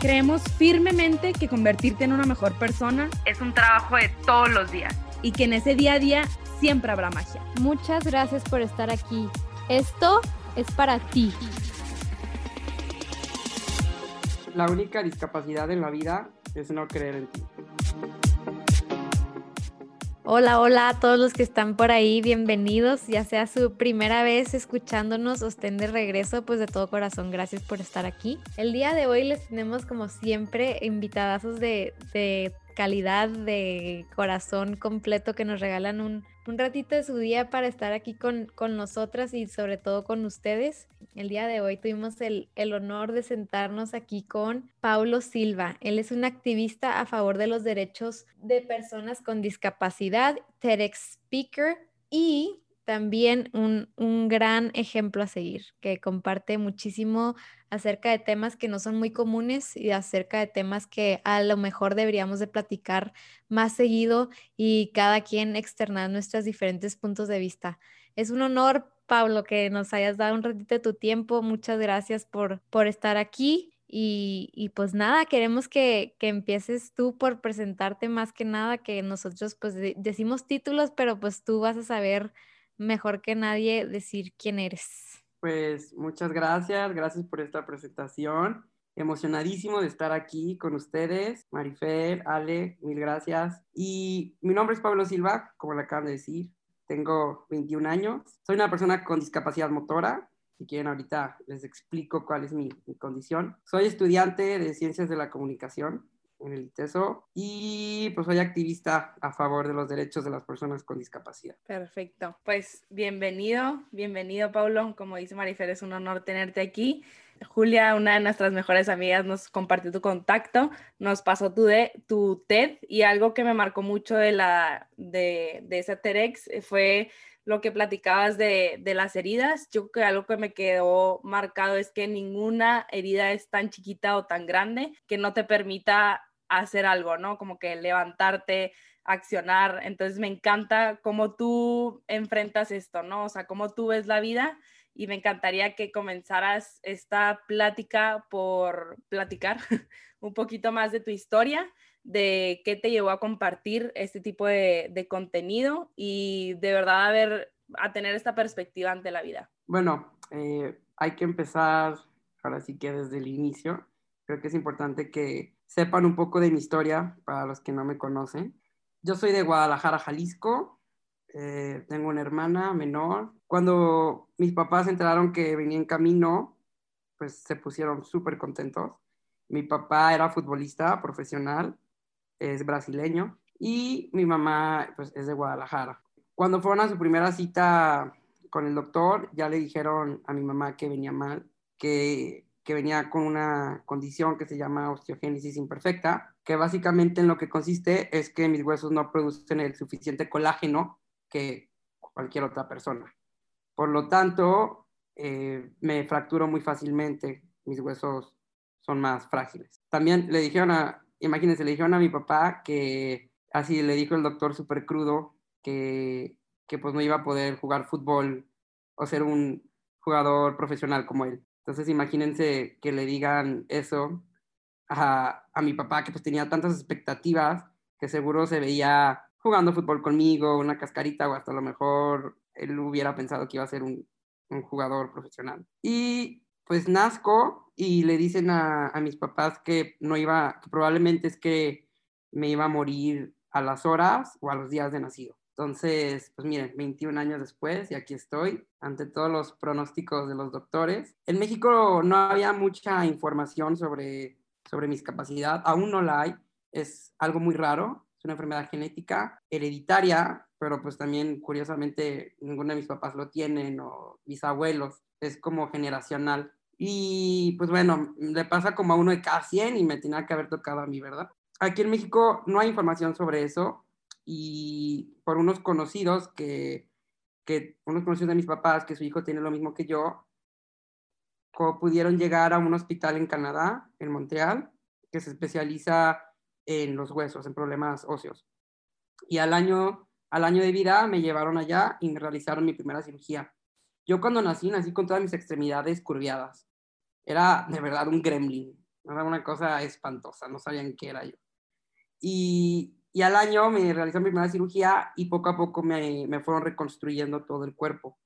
Creemos firmemente que convertirte en una mejor persona es un trabajo de todos los días y que en ese día a día siempre habrá magia. Muchas gracias por estar aquí. Esto es para ti. La única discapacidad en la vida es no creer en ti. Hola, hola a todos los que están por ahí, bienvenidos, ya sea su primera vez escuchándonos o estén de regreso, pues de todo corazón, gracias por estar aquí. El día de hoy les tenemos como siempre invitadazos de, de calidad, de corazón completo que nos regalan un, un ratito de su día para estar aquí con, con, nosotras y sobre todo con ustedes. El día de hoy tuvimos el, el, honor de sentarnos aquí con Paulo Silva. Él es un activista a favor de los derechos de personas con discapacidad, TEDx Speaker y también un, un, gran ejemplo a seguir, que comparte muchísimo acerca de temas que no son muy comunes y acerca de temas que a lo mejor deberíamos de platicar más seguido y cada quien externar nuestros diferentes puntos de vista. Es un honor, Pablo, que nos hayas dado un ratito de tu tiempo. Muchas gracias por, por estar aquí. Y, y, pues nada, queremos que, que, empieces tú por presentarte más que nada, que nosotros pues de, decimos títulos, pero pues tú vas a saber mejor que nadie decir quién eres. Pues muchas gracias, gracias por esta presentación. Emocionadísimo de estar aquí con ustedes, Marifer, Ale, mil gracias. Y mi nombre es Pablo Silva, como le acaban de decir. Tengo 21 años. Soy una persona con discapacidad motora. Si quieren, ahorita les explico cuál es mi, mi condición. Soy estudiante de Ciencias de la Comunicación en el ITESO y pues soy activista a favor de los derechos de las personas con discapacidad. Perfecto, pues bienvenido, bienvenido Paulo, como dice Marifer, es un honor tenerte aquí. Julia, una de nuestras mejores amigas, nos compartió tu contacto, nos pasó tu, de, tu TED y algo que me marcó mucho de, la, de, de esa TEDx fue lo que platicabas de, de, las heridas, yo creo que algo que me quedó marcado es que ninguna herida es tan chiquita o tan grande que no te permita hacer algo, ¿no? Como que levantarte, accionar. Entonces me encanta cómo tú enfrentas esto, ¿no? O sea, cómo tú ves la vida y me encantaría que comenzaras esta plática por platicar un poquito más de tu historia, de qué te llevó a compartir este tipo de, contenido y de verdad a ver, a tener esta perspectiva ante la vida. Bueno, eh, hay que empezar ahora sí que desde el inicio. Creo que es importante que sepan un poco de mi historia para los que no me conocen. Yo soy de Guadalajara, Jalisco. Eh, tengo una hermana menor. Cuando mis papás enteraron que venía en camino, pues se pusieron súper contentos. Mi papá era futbolista profesional, es brasileño, y mi mamá pues, es de Guadalajara. Cuando fueron a su primera cita con el doctor, ya le dijeron a mi mamá que venía mal, que que venía con una condición que se llama osteogénesis imperfecta, que básicamente en lo que consiste es que mis huesos no producen el suficiente colágeno que cualquier otra persona. Por lo tanto, eh, me fracturo muy fácilmente, mis huesos son más frágiles. También le dijeron a, imagínense, le dijeron a mi papá que así le dijo el doctor súper crudo que, que pues no iba a poder jugar fútbol o ser un jugador profesional como él. Entonces imagínense que le digan eso a, a, mi papá, que pues tenía tantas expectativas, que seguro se veía jugando fútbol conmigo, una cascarita, o hasta a lo mejor él hubiera pensado que iba a ser un, un jugador profesional. Y pues nazco y le dicen a, a, mis papás que no iba, que probablemente es que me iba a morir a las horas o a los días de nacido. Entonces, pues miren, 21 años después y aquí estoy ante todos los pronósticos de los doctores. En México no había mucha información sobre, sobre mi discapacidad, aún no la hay, es algo muy raro, es una enfermedad genética, hereditaria, pero pues también curiosamente ninguno de mis papás lo tienen o mis abuelos, es como generacional. Y pues bueno, le pasa como a uno de cada 100 y me tenía que haber tocado a mí, ¿verdad? aquí en México no hay información sobre eso y por unos conocidos que, que unos conocidos de mis papás, que su hijo tiene lo mismo que yo, pudieron llegar a un hospital en Canadá, en Montreal, que se especializa en los huesos, en problemas óseos. Y al año, al año de vida me llevaron allá y me realizaron mi primera cirugía. Yo cuando nací, nací con todas mis extremidades curviadas. Era de verdad un gremlin. Era una cosa espantosa, no sabían qué era yo. Y, y al año me realizaron mi primera cirugía y poco a poco me, me fueron reconstruyendo todo el cuerpo.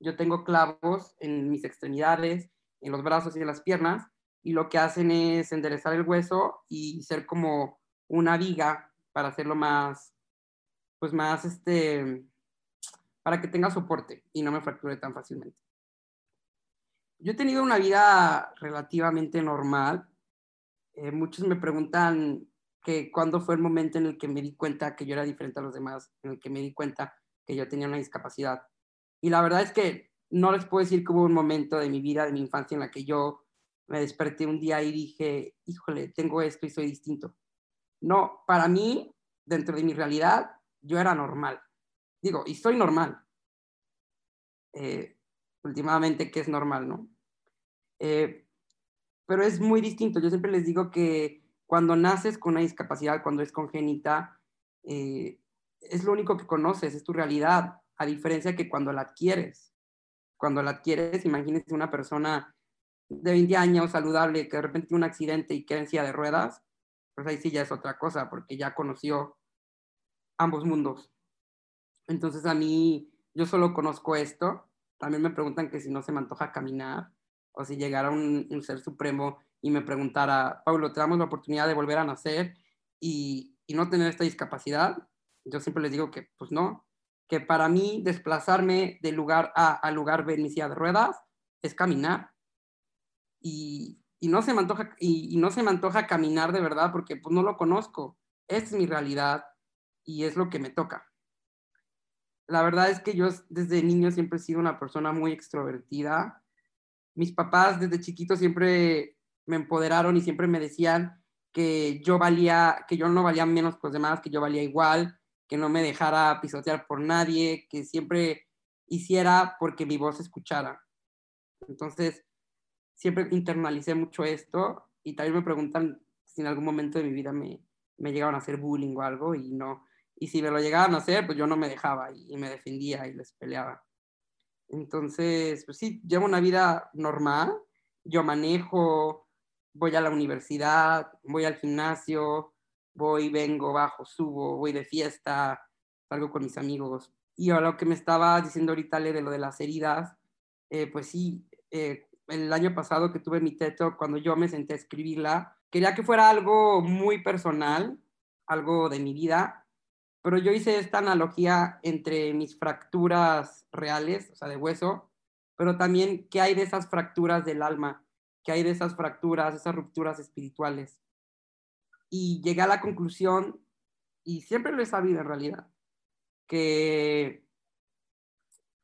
Yo tengo clavos en mis extremidades, en los brazos y en las piernas, y lo que hacen es enderezar el hueso y ser como una viga para hacerlo más, pues más, este, para que tenga soporte y no me fracture tan fácilmente. Yo he tenido una vida relativamente normal. Eh, muchos me preguntan que cuándo fue el momento en el que me di cuenta que yo era diferente a los demás, en el que me di cuenta que yo tenía una discapacidad. Y la verdad es que no les puedo decir que hubo un momento de mi vida, de mi infancia, en la que yo me desperté un día y dije, híjole, tengo esto y soy distinto. No, para mí, dentro de mi realidad, yo era normal. Digo, y soy normal. Eh, últimamente, ¿qué es normal, no? Eh, pero es muy distinto. Yo siempre les digo que cuando naces con una discapacidad, cuando es congénita, eh, es lo único que conoces, es tu realidad, a diferencia que cuando la adquieres cuando la adquieres, imagínese una persona de 20 años saludable que de repente tiene un accidente y queda en silla de ruedas, pues ahí sí ya es otra cosa, porque ya conoció ambos mundos. Entonces a mí, yo solo conozco esto. También me preguntan que si no se me antoja caminar o si llegara un, ser supremo y me preguntara, Pablo, te damos la oportunidad de volver a nacer y, y no tener esta discapacidad. Yo siempre les digo que pues no, que para mí desplazarme de lugar A al lugar B en mi silla de ruedas es caminar. Y, no se me antoja, y, no se me antoja caminar de verdad porque pues no lo conozco. Es mi realidad y es lo que me toca. La verdad es que yo desde niño siempre he sido una persona muy extrovertida. Mis papás desde chiquito siempre me empoderaron y siempre me decían que yo valía, que yo no valía menos que los demás, que yo valía igual, que no me dejara pisotear por nadie, que siempre hiciera porque mi voz escuchara. Entonces, siempre internalicé mucho esto y también me preguntan si en algún momento de mi vida me, me llegaban a hacer bullying o algo y no. Y si me lo llegaban a hacer, pues yo no me dejaba y me defendía y les peleaba. Entonces, pues sí, llevo una vida normal. Yo manejo, voy a la universidad, voy al gimnasio, voy, vengo, bajo, subo, voy de fiesta, salgo con mis amigos. Y a lo que me estaba diciendo ahorita de lo de las heridas, eh, pues sí, eh, el año pasado que tuve mi teto, cuando yo me senté a escribirla, quería que fuera algo muy personal, algo de mi vida, pero yo hice esta analogía entre mis fracturas reales, o sea, de hueso, pero también qué hay de esas fracturas del alma, qué hay de esas fracturas, esas rupturas espirituales y llegué a la conclusión, y siempre lo he sabido en realidad, que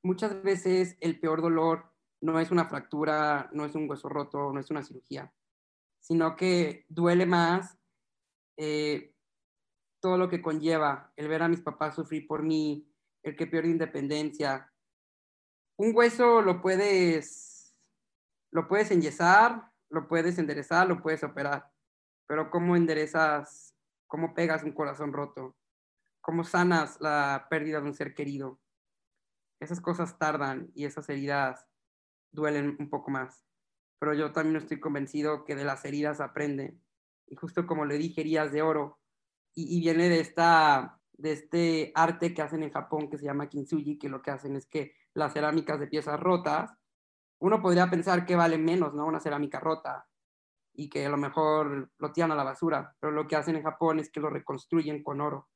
muchas veces el peor dolor no es una fractura, no es un hueso roto, no es una cirugía, sino que duele más eh, todo lo que conlleva el ver a mis papás sufrir por mí, el que pierde independencia. Un hueso lo puedes, lo puedes enyesar, lo puedes enderezar, lo puedes operar pero ¿cómo enderezas, cómo pegas un corazón roto? ¿Cómo sanas la pérdida de un ser querido? Esas cosas tardan y esas heridas duelen un poco más. Pero yo también estoy convencido que de las heridas aprende. Y justo como le dije, heridas de oro. Y, viene de, esta, de este arte que hacen en Japón que se llama kintsugi, que lo que hacen es que las cerámicas de piezas rotas, uno podría pensar que vale menos, ¿no? Una cerámica rota, y que a lo mejor lo tiran a la basura, pero lo que hacen en Japón es que lo reconstruyen con oro,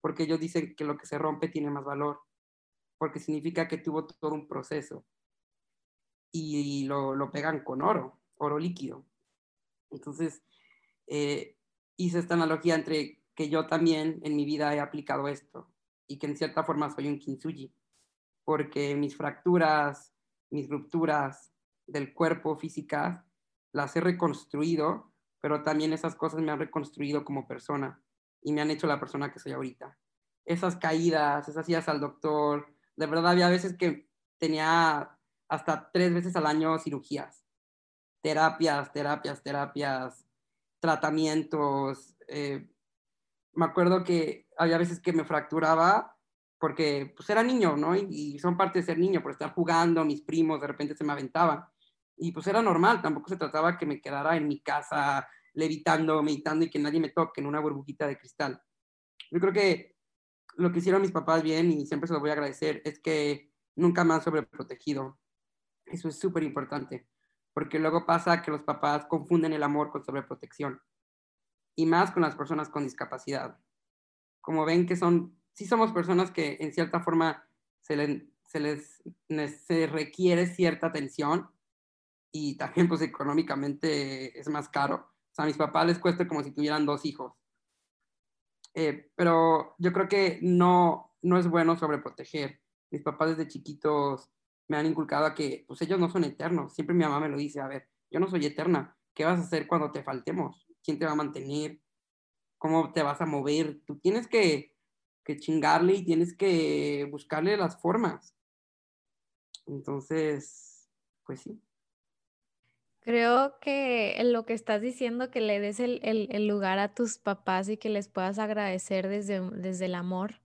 porque ellos dicen que lo que se rompe tiene más valor, porque significa que tuvo todo un proceso y lo, lo pegan con oro, oro líquido. Entonces, eh, hice esta analogía entre que yo también en mi vida he aplicado esto y que en cierta forma soy un kintsugi, porque mis fracturas, mis rupturas del cuerpo físicas las he reconstruido pero también esas cosas me han reconstruido como persona y me han hecho la persona que soy ahorita. Esas caídas, esas idas al doctor, de verdad había veces que tenía hasta tres veces al año cirugías, terapias, terapias, terapias, tratamientos. Eh, me acuerdo que había veces que me fracturaba porque pues era niño, ¿no? Y, y, son parte de ser niño, por estar jugando, mis primos de repente se me aventaban. Y pues era normal, tampoco se trataba que me quedara en mi casa levitando, meditando y que nadie me toque en una burbujita de cristal. Yo creo que lo que hicieron mis papás bien, y siempre se lo voy a agradecer, es que nunca me han sobreprotegido. Eso es súper importante, porque luego pasa que los papás confunden el amor con sobreprotección, y más con las personas con discapacidad. Como ven que son sí somos personas que en cierta forma se, se les se requiere cierta atención y también pues económicamente es más caro. O sea, a mis papás les cuesta como si tuvieran dos hijos. Eh, pero yo creo que no, no es bueno sobreproteger. Mis papás desde chiquitos me han inculcado a que pues ellos no son eternos. Siempre mi mamá me lo dice, a ver, yo no soy eterna. ¿Qué vas a hacer cuando te faltemos? ¿Quién te va a mantener? ¿Cómo te vas a mover? Tú tienes que que chingarle y tienes que buscarle las formas. Entonces, pues sí. Creo que lo que estás diciendo, que le des el, el, lugar a tus papás y que les puedas agradecer desde, desde el amor,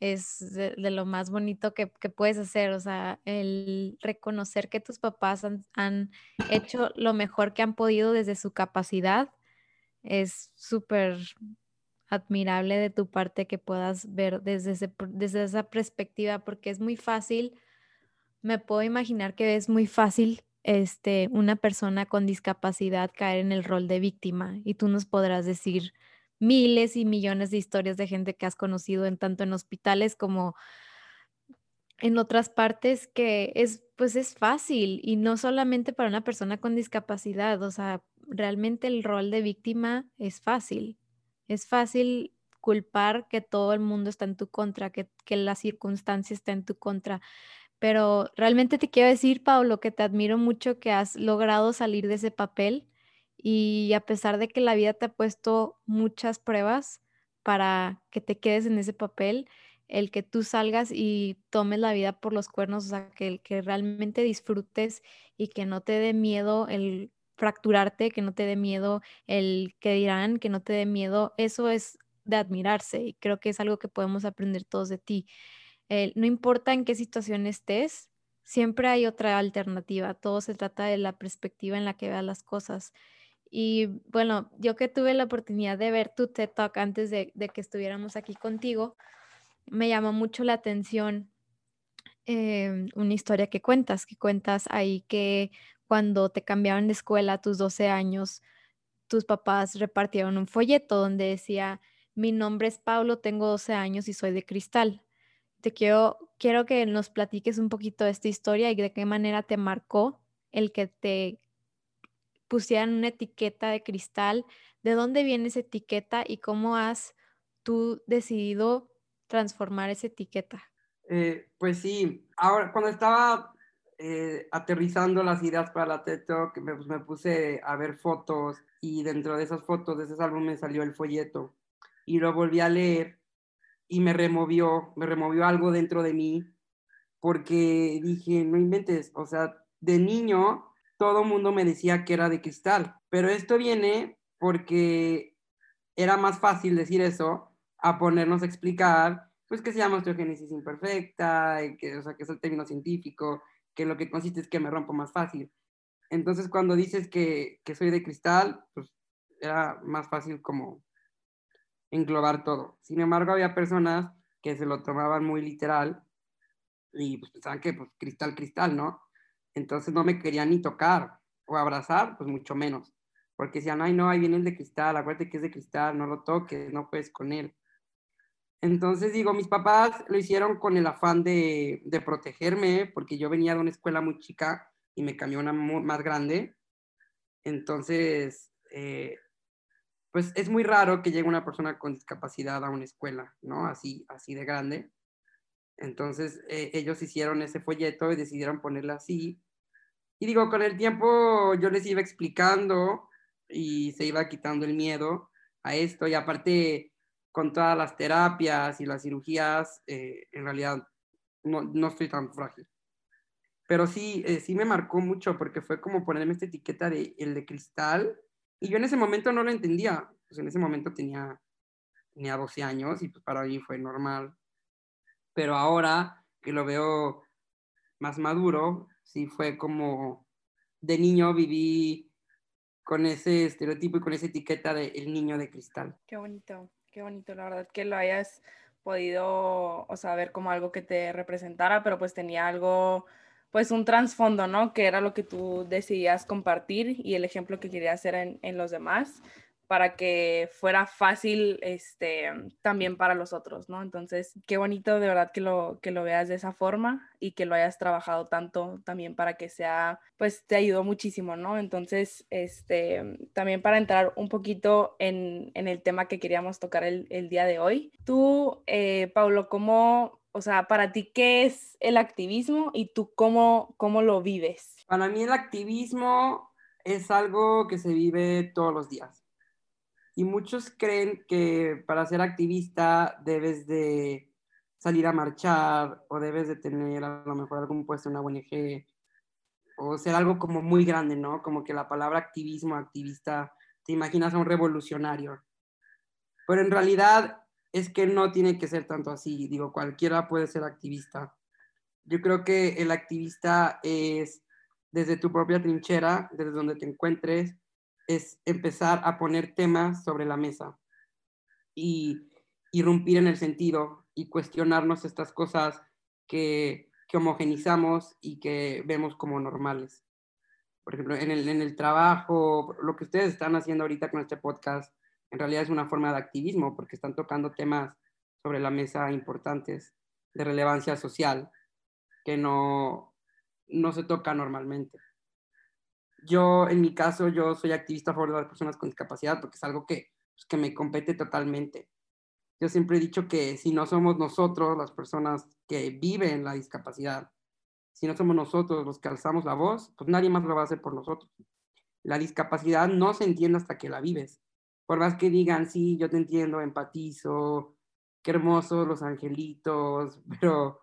es de, lo más bonito que, que, puedes hacer. O sea, el reconocer que tus papás han, han hecho lo mejor que han podido desde su capacidad es súper admirable de tu parte que puedas ver desde, desde esa perspectiva, porque es muy fácil, me puedo imaginar que es muy fácil este, una persona con discapacidad caer en el rol de víctima y tú nos podrás decir miles y millones de historias de gente que has conocido en tanto en hospitales como en otras partes que es pues es fácil y no solamente para una persona con discapacidad, o sea, realmente el rol de víctima es fácil. Es fácil culpar que todo el mundo está en tu contra, que, que la circunstancia está en tu contra. Pero realmente te quiero decir, Pablo, que te admiro mucho que has logrado salir de ese papel y a pesar de que la vida te ha puesto muchas pruebas para que te quedes en ese papel, el que tú salgas y tomes la vida por los cuernos, o sea, que, que realmente disfrutes y que no te dé miedo el fracturarte, que no te dé miedo el que dirán, que no te dé miedo, eso es de admirarse y creo que es algo que podemos aprender todos de ti. no importa en qué situación estés, siempre hay otra alternativa, todo se trata de la perspectiva en la que veas las cosas. Y bueno, yo que tuve la oportunidad de ver tu TED Talk antes de, que estuviéramos aquí contigo, me llamó mucho la atención em, una historia que cuentas, que cuentas ahí que cuando te cambiaron de escuela a tus 12 años, tus papás repartieron un folleto donde decía, mi nombre es Pablo, tengo 12 años y soy de cristal. Te quiero, quiero que nos platiques un poquito de esta historia y de qué manera te marcó el que te pusieran una etiqueta de cristal, de dónde viene esa etiqueta y cómo has tú decidido transformar esa etiqueta. Eh, pues sí, ahora cuando estaba eh, aterrizando las ideas para la TED Talk, me, pues, me, puse a ver fotos y dentro de esas fotos, de ese álbum me salió el folleto y lo volví a leer y me removió, me removió algo dentro de mí porque dije, no inventes, o sea, de niño todo mundo me decía que era de cristal, pero esto viene porque era más fácil decir eso a ponernos a explicar pues que se llama osteogénesis imperfecta, que, o sea, que es el término científico, que lo que consiste es que me rompo más fácil. Entonces, cuando dices que, que soy de cristal, pues era más fácil como englobar todo. Sin embargo, había personas que se lo tomaban muy literal y pues pensaban que pues cristal, cristal, ¿no? Entonces no me querían ni tocar o abrazar, pues mucho menos. Porque decían, ay, no, ahí viene el de cristal, acuérdate que es de cristal, no lo toques, no puedes con él. Entonces digo, mis papás lo hicieron con el afán de, de protegerme, porque yo venía de una escuela muy chica y me cambió una más grande. Entonces, eh, pues es muy raro que llegue una persona con discapacidad a una escuela, ¿no? Así, así de grande. Entonces, eh, ellos hicieron ese folleto y decidieron ponerla así. Y digo, con el tiempo yo les iba explicando y se iba quitando el miedo a esto y aparte con todas las terapias y las cirugías, eh, en realidad no, no, estoy tan frágil. Pero sí, eh, sí me marcó mucho porque fue como ponerme esta etiqueta de el de cristal y yo en ese momento no lo entendía. Pues en ese momento tenía, tenía 12 años y pues para mí fue normal. Pero ahora que lo veo más maduro, sí fue como de niño viví con ese estereotipo y con esa etiqueta de el niño de cristal. Qué bonito, qué bonito, la verdad que lo hayas podido, o sea, ver como algo que te representara, pero pues tenía algo, pues un trasfondo, ¿no? Que era lo que tú decidías compartir y el ejemplo que querías hacer en, en los demás para que fuera fácil este, también para los otros, ¿no? Entonces, qué bonito de verdad que lo, que lo veas de esa forma y que lo hayas trabajado tanto también para que sea, pues te ayudó muchísimo, ¿no? Entonces, este, también para entrar un poquito en, el tema que queríamos tocar el, el día de hoy, tú, eh, Paulo, ¿cómo, o sea, para ti, qué es el activismo y tú cómo, cómo lo vives? Para mí el activismo es algo que se vive todos los días y muchos creen que para ser activista debes de salir a marchar o debes de tener a lo mejor algún puesto en una ONG o ser algo como muy grande, ¿no? Como que la palabra activismo, activista, te imaginas a un revolucionario. Pero en realidad es que no tiene que ser tanto así. Digo, cualquiera puede ser activista. Yo creo que el activista es desde tu propia trinchera, desde donde te encuentres, es empezar a poner temas sobre la mesa y irrumpir en el sentido y cuestionarnos estas cosas que, que homogenizamos y que vemos como normales. Por ejemplo, en el, en el trabajo, lo que ustedes están haciendo ahorita con este podcast, en realidad es una forma de activismo porque están tocando temas sobre la mesa importantes de relevancia social que no, no se toca normalmente. Yo, en mi caso, yo soy activista a favor de las personas con discapacidad porque es algo que, pues, que me compete totalmente. Yo siempre he dicho que si no somos nosotros, las personas que viven la discapacidad, si no somos nosotros los que alzamos la voz, pues nadie más lo va a hacer por nosotros. La discapacidad no se entiende hasta que la vives. Por más que digan, sí, yo te entiendo, empatizo, qué hermosos los angelitos, pero,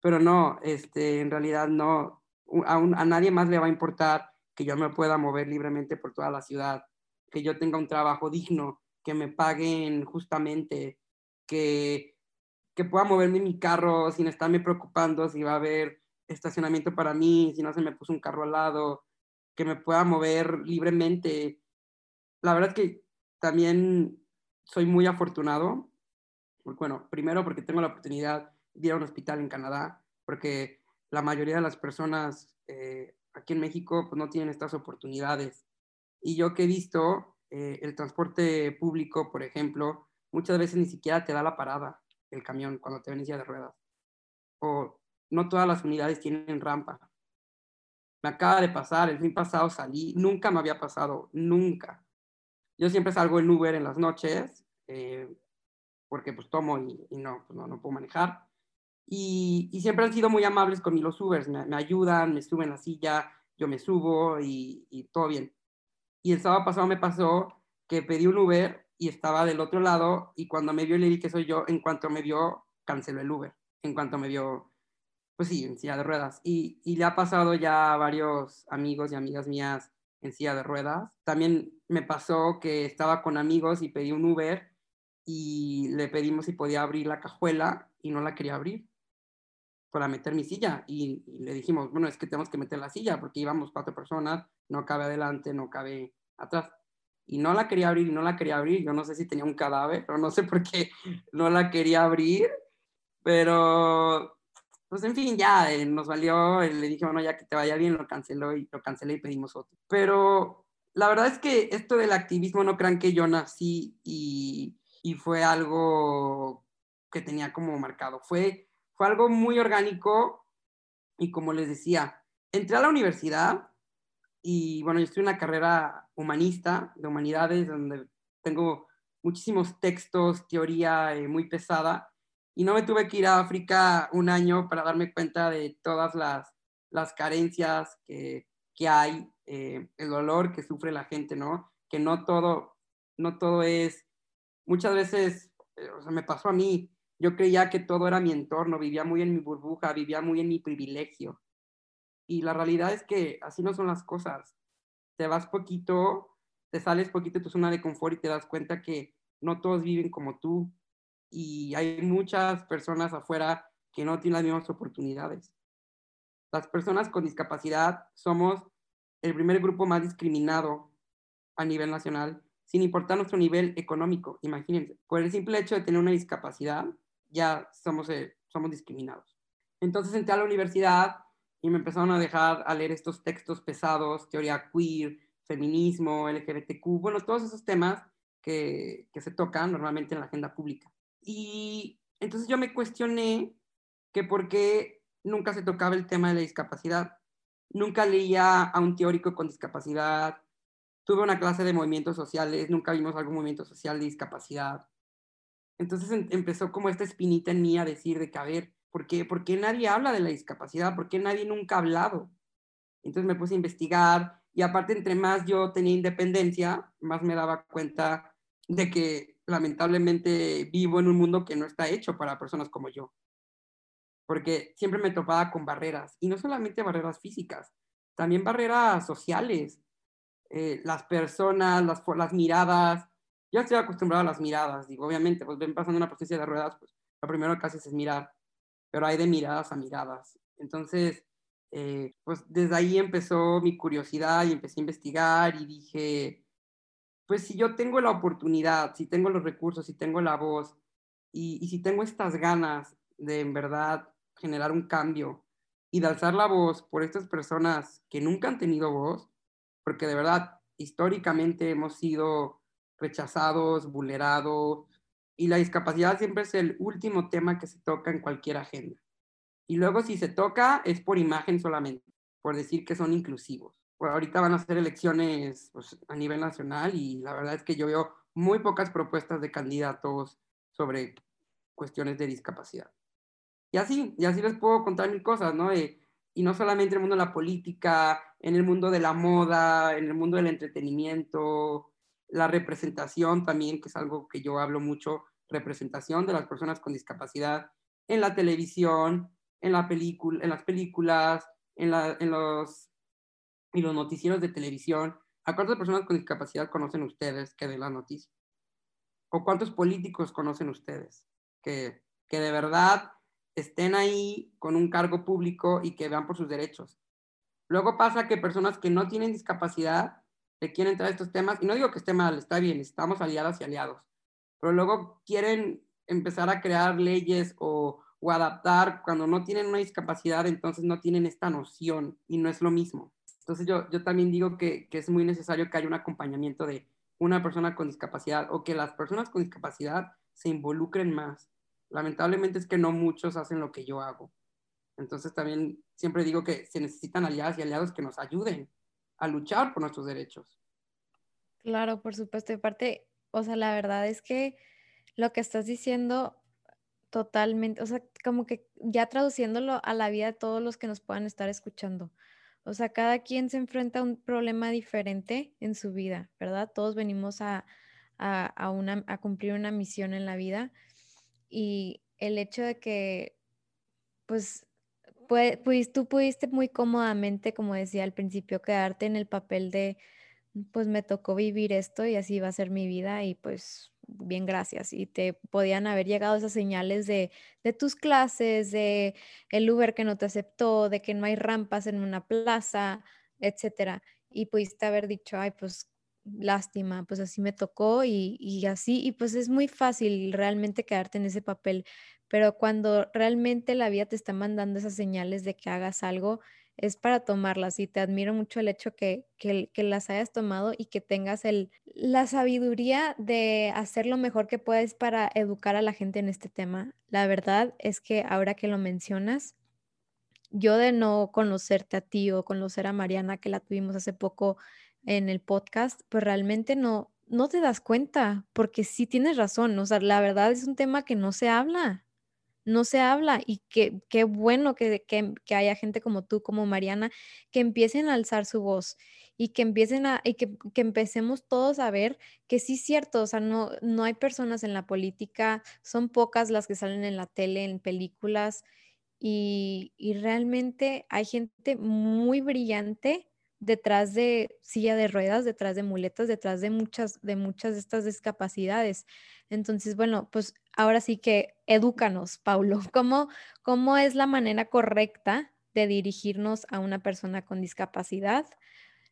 pero no, este, en realidad no, a, a nadie más le va a importar que yo me pueda mover libremente por toda la ciudad, que yo tenga un trabajo digno, que me paguen justamente, que, que pueda moverme en mi carro sin estarme preocupando si va a haber estacionamiento para mí, si no se me puso un carro al lado, que me pueda mover libremente. La verdad es que también soy muy afortunado. Bueno, primero porque tengo la oportunidad de ir a un hospital en Canadá, porque la mayoría de las personas eh, aquí en México pues no tienen estas oportunidades. Y yo que he visto, eh, el transporte público, por ejemplo, muchas veces ni siquiera te da la parada el camión cuando te ven de ruedas. O no todas las unidades tienen rampa. Me acaba de pasar, el fin pasado salí, nunca me había pasado, nunca. Yo siempre salgo en Uber en las noches, eh, porque pues tomo y, no, pues, no, no puedo manejar. Y, siempre han sido muy amables con los Ubers, me, ayudan, me suben la silla, yo me subo y, todo bien. Y el sábado pasado me pasó que pedí un Uber y estaba del otro lado y cuando me vio le dije que soy yo, en cuanto me vio, canceló el Uber, en cuanto me vio, pues sí, en silla de ruedas. Y, y le ha pasado ya a varios amigos y amigas mías en silla de ruedas. También me pasó que estaba con amigos y pedí un Uber y le pedimos si podía abrir la cajuela y no la quería abrir para meter mi silla. Y, le dijimos, bueno, es que tenemos que meter la silla porque íbamos cuatro personas, no cabe adelante, no cabe atrás. Y no la quería abrir no la quería abrir. Yo no sé si tenía un cadáver o no sé por qué no la quería abrir. Pero, pues en fin, ya eh, nos valió. Le dije, bueno, ya que te vaya bien, lo canceló y lo cancelé y pedimos otro. Pero la verdad es que esto del activismo no crean que yo nací y, y fue algo que tenía como marcado. Fue algo muy orgánico y como les decía, entré a la universidad y bueno, yo estoy una carrera humanista, de humanidades, donde tengo muchísimos textos, teoría eh, muy pesada, y no me tuve que ir a África un año para darme cuenta de todas las, las carencias que, que hay, eh, el dolor que sufre la gente, ¿no? que no todo, no todo es, muchas veces, eh, me pasó a mí, yo creía que todo era mi entorno, vivía muy en mi burbuja, vivía muy en mi privilegio. Y la realidad es que así no son las cosas. Te vas poquito, te sales poquito de tu zona de confort y te das cuenta que no todos viven como tú. Y hay muchas personas afuera que no tienen las mismas oportunidades. Las personas con discapacidad somos el primer grupo más discriminado a nivel nacional, sin importar nuestro nivel económico. Imagínense, por el simple hecho de tener una discapacidad, ya somos, eh, somos discriminados. Entonces entré a la universidad y me empezaron a dejar a leer estos textos pesados, teoría queer, feminismo, LGBTQ, bueno, todos esos temas que, que se tocan normalmente en la agenda pública. Y entonces yo me cuestioné que por qué nunca se tocaba el tema de la discapacidad. Nunca leía a un teórico con discapacidad. Tuve una clase de movimientos sociales, nunca vimos algún movimiento social de discapacidad. Entonces em, empezó como esta espinita en mí a decir de que, a ver, ¿por qué, ¿por qué nadie habla de la discapacidad? ¿Por qué nadie nunca ha hablado? Entonces me puse a investigar y aparte entre más yo tenía independencia, más me daba cuenta de que lamentablemente vivo en un mundo que no está hecho para personas como yo. Porque siempre me topaba con barreras, y no solamente barreras físicas, también barreras sociales. Eh, las personas, las, las miradas, yo estoy acostumbrado a las miradas, digo, obviamente, pues ven pasando una presencia de ruedas, pues lo primero que haces es mirar, pero hay de miradas a miradas. Entonces, eh, pues desde ahí empezó mi curiosidad y empecé a investigar y dije, pues si yo tengo la oportunidad, si tengo los recursos, si tengo la voz y, y si tengo estas ganas de en verdad generar un cambio y de alzar la voz por estas personas que nunca han tenido voz, porque de verdad históricamente hemos sido rechazados, vulnerados, y la discapacidad siempre es el último tema que se toca en cualquier agenda. Y luego si se toca es por imagen solamente, por decir que son inclusivos. Bueno, ahorita van a ser elecciones pues, a nivel nacional y la verdad es que yo veo muy pocas propuestas de candidatos sobre cuestiones de discapacidad. Y así, y así les puedo contar mil cosas, ¿no? y no solamente en el mundo de la política, en el mundo de la moda, en el mundo del entretenimiento, la representación también, que es algo que yo hablo mucho, representación de las personas con discapacidad en la televisión, en, la película, en las películas, en, los, y los noticieros de televisión. ¿A cuántas personas con discapacidad conocen ustedes que de la noticia? ¿O cuántos políticos conocen ustedes que, que de verdad estén ahí con un cargo público y que vean por sus derechos? Luego pasa que personas que no tienen discapacidad que quieren entrar a estos temas, y no digo que esté mal, está bien, estamos aliadas y aliados, pero luego quieren empezar a crear leyes o, o adaptar cuando no tienen una discapacidad, entonces no tienen esta noción y no es lo mismo. Entonces yo, yo también digo que, que es muy necesario que haya un acompañamiento de una persona con discapacidad o que las personas con discapacidad se involucren más. Lamentablemente es que no muchos hacen lo que yo hago. Entonces también siempre digo que se necesitan aliadas y aliados que nos ayuden a luchar por nuestros derechos. Claro, por supuesto. Y aparte, o sea, la verdad es que lo que estás diciendo totalmente, o sea, como que ya traduciéndolo a la vida de todos los que nos puedan estar escuchando. O sea, cada quien se enfrenta a un problema diferente en su vida, ¿verdad? Todos venimos a, a, una, a cumplir una misión en la vida y el hecho de que, pues, pues tú pudiste muy cómodamente, como decía al principio, quedarte en el papel de, pues me tocó vivir esto y así va a ser mi vida y pues bien, gracias. Y te podían haber llegado esas señales de, de tus clases, de el Uber que no te aceptó, de que no hay rampas en una plaza, etcétera. Y pudiste haber dicho, ay, pues lástima, pues así me tocó y, y, así, y pues es muy fácil realmente quedarte en ese papel, pero cuando realmente la vida te está mandando esas señales de que hagas algo, es para tomarlas y te admiro mucho el hecho que, que, las hayas tomado y que tengas el, la sabiduría de hacer lo mejor que puedes para educar a la gente en este tema. La verdad es que ahora que lo mencionas, yo de no conocerte a ti o conocer a Mariana, que la tuvimos hace poco en el podcast, pues realmente no, no te das cuenta, porque sí tienes razón, o sea, la verdad es un tema que no se habla. No se habla y qué, qué bueno que, que, que, haya gente como tú, como Mariana, que empiecen a alzar su voz y que empiecen a, y que, que, empecemos todos a ver que sí es cierto, o sea, no, no hay personas en la política, son pocas las que salen en la tele, en películas, y, y realmente hay gente muy brillante detrás de silla de ruedas, detrás de muletas, detrás de muchas, de muchas de estas discapacidades. Entonces, bueno, pues ahora sí que edúcanos, Paulo, ¿cómo, cómo es la manera correcta de dirigirnos a una persona con discapacidad?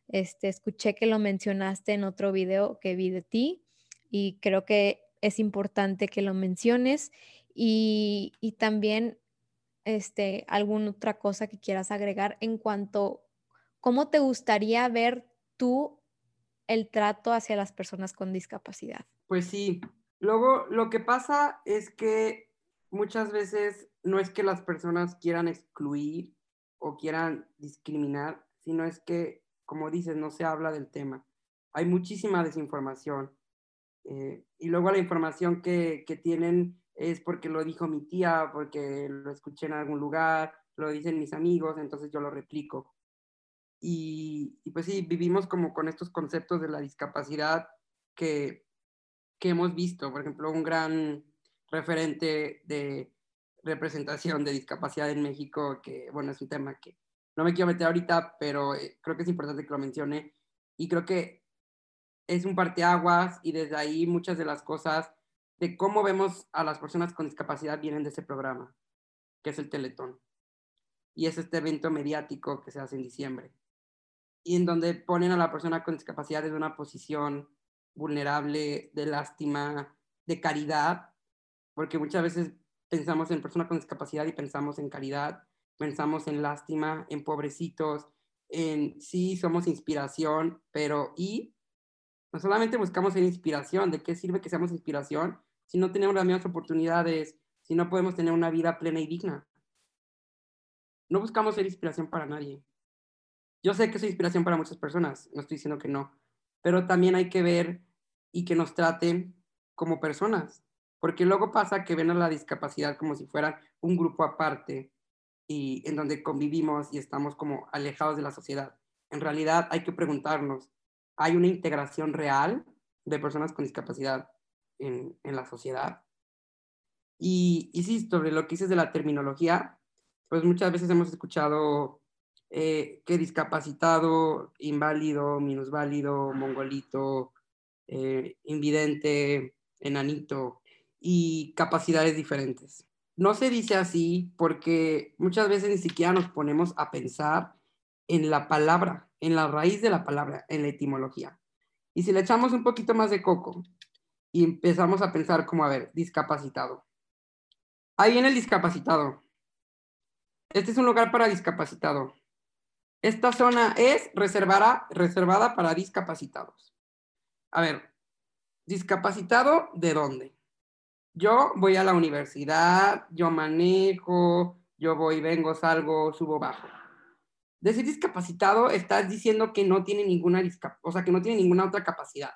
Este, escuché que lo mencionaste en otro video que vi de ti y creo que es importante que lo menciones y, y también este, alguna otra cosa que quieras agregar en cuanto ¿Cómo te gustaría ver tú el trato hacia las personas con discapacidad? Pues sí. Luego, lo que pasa es que muchas veces no es que las personas quieran excluir o quieran discriminar, sino es que, como dices, no se habla del tema. Hay muchísima desinformación. Eh, y luego la información que, que tienen es porque lo dijo mi tía, porque lo escuché en algún lugar, lo dicen mis amigos, entonces yo lo replico. Y, pues sí, vivimos como con estos conceptos de la discapacidad que, que hemos visto. Por ejemplo, un gran referente de representación de discapacidad en México, que bueno, es un tema que no me quiero meter ahorita, pero eh, creo que es importante que lo mencione. Y creo que es un parteaguas y desde ahí muchas de las cosas de cómo vemos a las personas con discapacidad vienen de ese programa, que es el Teletón. Y es este evento mediático que se hace en diciembre y en donde ponen a la persona con discapacidad en una posición vulnerable, de lástima, de caridad, porque muchas veces pensamos en personas con discapacidad y pensamos en caridad, pensamos en lástima, en pobrecitos, en sí somos inspiración, pero y no solamente buscamos ser inspiración, ¿de qué sirve que seamos inspiración si no tenemos las mismas oportunidades, si no podemos tener una vida plena y digna? No buscamos ser inspiración para nadie. Yo sé que es inspiración para muchas personas, no estoy diciendo que no, pero también hay que ver y que nos traten como personas, porque luego pasa que ven a la discapacidad como si fuera un grupo aparte y en donde convivimos y estamos como alejados de la sociedad. En realidad hay que preguntarnos, ¿hay una integración real de personas con discapacidad en, en la sociedad? Y, y sí, sobre lo que dices de la terminología, pues muchas veces hemos escuchado eh, que discapacitado, inválido, minusválido, mongolito, eh, invidente, enanito y capacidades diferentes. No se dice así porque muchas veces ni siquiera nos ponemos a pensar en la palabra, en la raíz de la palabra, en la etimología. Y si le echamos un poquito más de coco y empezamos a pensar como, a ver, discapacitado. Ahí viene el discapacitado. Este es un lugar para discapacitado. Esta zona es reservada, reservada para discapacitados. A ver, ¿discapacitado de dónde? Yo voy a la universidad, yo manejo, yo voy, vengo, salgo, subo, bajo. Decir discapacitado, estás diciendo que no tiene ninguna o sea, que no tiene ninguna otra capacidad.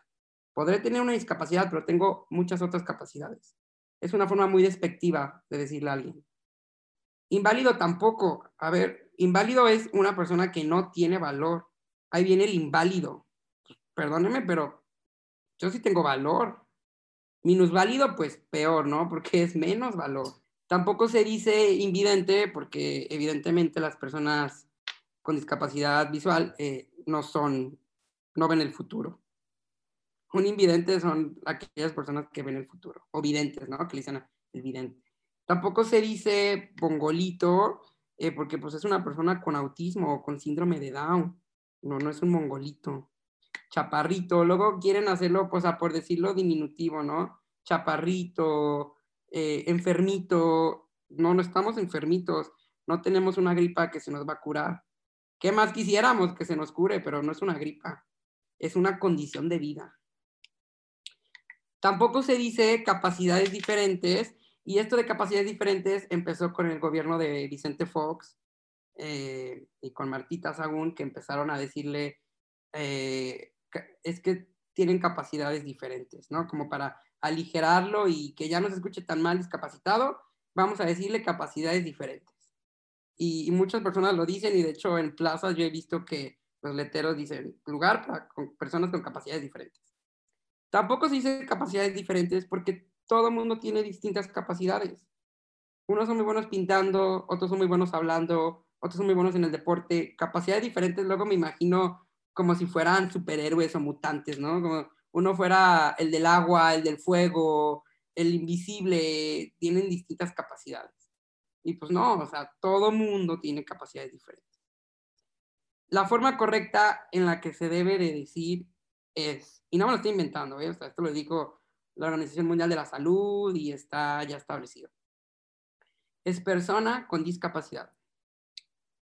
Podré tener una discapacidad, pero tengo muchas otras capacidades. Es una forma muy despectiva de decirle a alguien. Inválido tampoco. A ver, inválido es una persona que no tiene valor. Ahí viene el inválido. Perdóneme, pero yo sí tengo valor. Minusválido, pues peor, ¿no? Porque es menos valor. Tampoco se dice invidente porque evidentemente las personas con discapacidad visual eh, no son, no ven el futuro. Un invidente son aquellas personas que ven el futuro, o videntes, ¿no? Que le dicen el vidente. Tampoco se dice pongolito eh, porque pues es una persona con autismo o con síndrome de Down, no, no es un mongolito. Chaparrito, luego quieren hacerlo, pues a por decirlo diminutivo, ¿no? Chaparrito, eh, enfermito, no, no estamos enfermitos, no tenemos una gripa que se nos va a curar. ¿Qué más quisiéramos que se nos cure? Pero no es una gripa, es una condición de vida. Tampoco se dice capacidades diferentes y esto de capacidades diferentes empezó con el gobierno de Vicente Fox eh, y con Martita Sagún, que empezaron a decirle, eh, es que tienen capacidades diferentes, ¿no? Como para aligerarlo y que ya no se escuche tan mal discapacitado, vamos a decirle, capacidades diferentes. Y, muchas personas lo dicen y de hecho en plazas yo he visto que los letreros dicen lugar para personas con capacidades diferentes. Tampoco se dice capacidades diferentes porque todo mundo tiene distintas capacidades. Unos son muy buenos pintando, otros son muy buenos hablando, otros son muy buenos en el deporte. Capacidades diferentes, luego me imagino como si fueran superhéroes o mutantes, ¿no? Como uno fuera el del agua, el del fuego, el invisible, tienen distintas capacidades. Y pues no, o sea, todo mundo tiene capacidades diferentes. La forma correcta en la que se debe de decir es, y no me lo estoy inventando, ¿eh? esto lo dijo la Organización Mundial de la Salud y está ya establecido. Es persona con discapacidad.